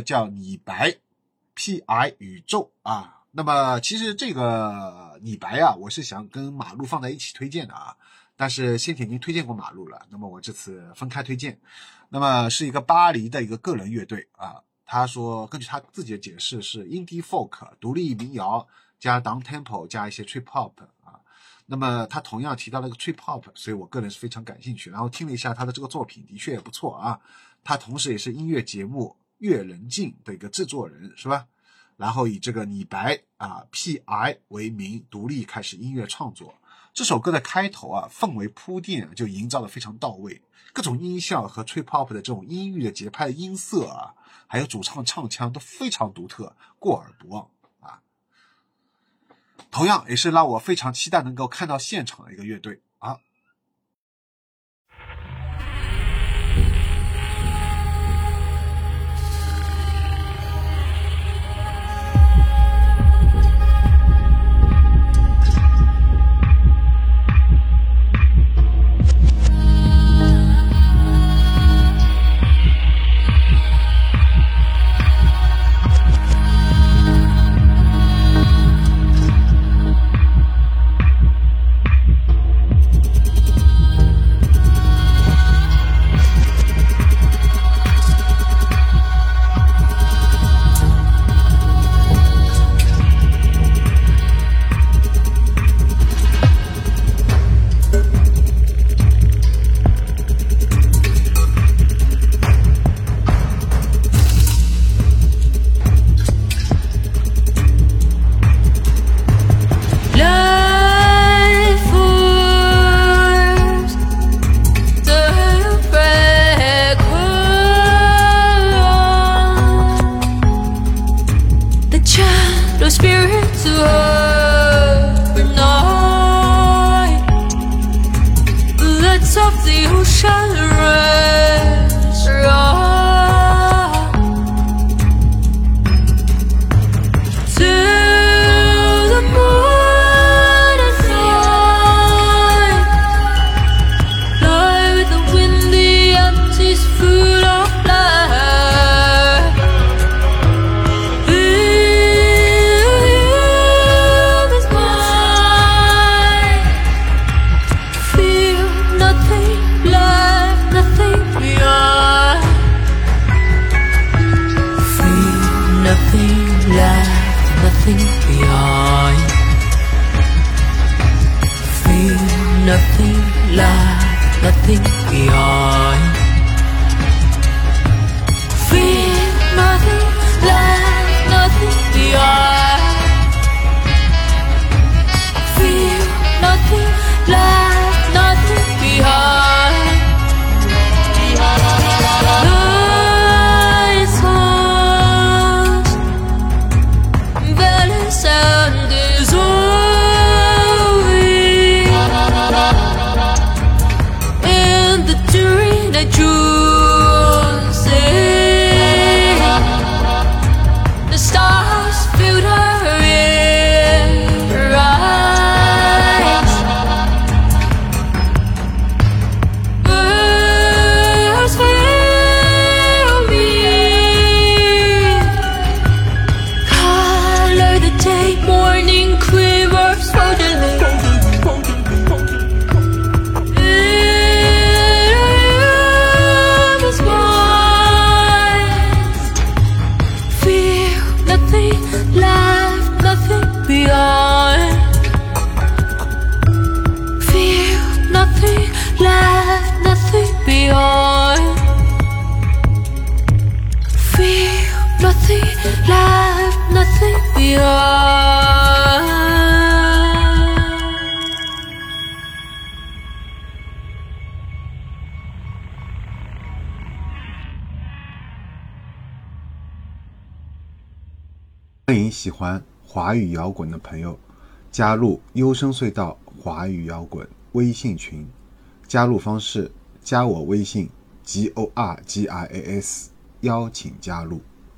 叫李白，P.I. 宇宙啊。那么其实这个李白啊，我是想跟马路放在一起推荐的啊。但是先前已经推荐过马路了，那么我这次分开推荐。那么是一个巴黎的一个个人乐队啊。他说，根据他自己的解释是 indie folk 独立民谣加 down tempo 加一些 trip hop 啊。那么他同样提到了一个 trip hop，所以我个人是非常感兴趣。然后听了一下他的这个作品，的确也不错啊。他同时也是音乐节目《乐人静》的一个制作人，是吧？然后以这个李白啊 P.I. 为名，独立开始音乐创作。这首歌的开头啊，氛围铺垫就营造的非常到位，各种音效和 trip hop 的这种音域的节拍音色啊，还有主唱唱腔都非常独特，过耳不忘啊。同样也是让我非常期待能够看到现场的一个乐队 We are. the truth nothing left, nothing beyond. Feel nothing left. 欢迎喜欢华语摇滚的朋友加入优声隧道华语摇滚微信群，加入方式加我微信 g o r g i a s，邀请加入。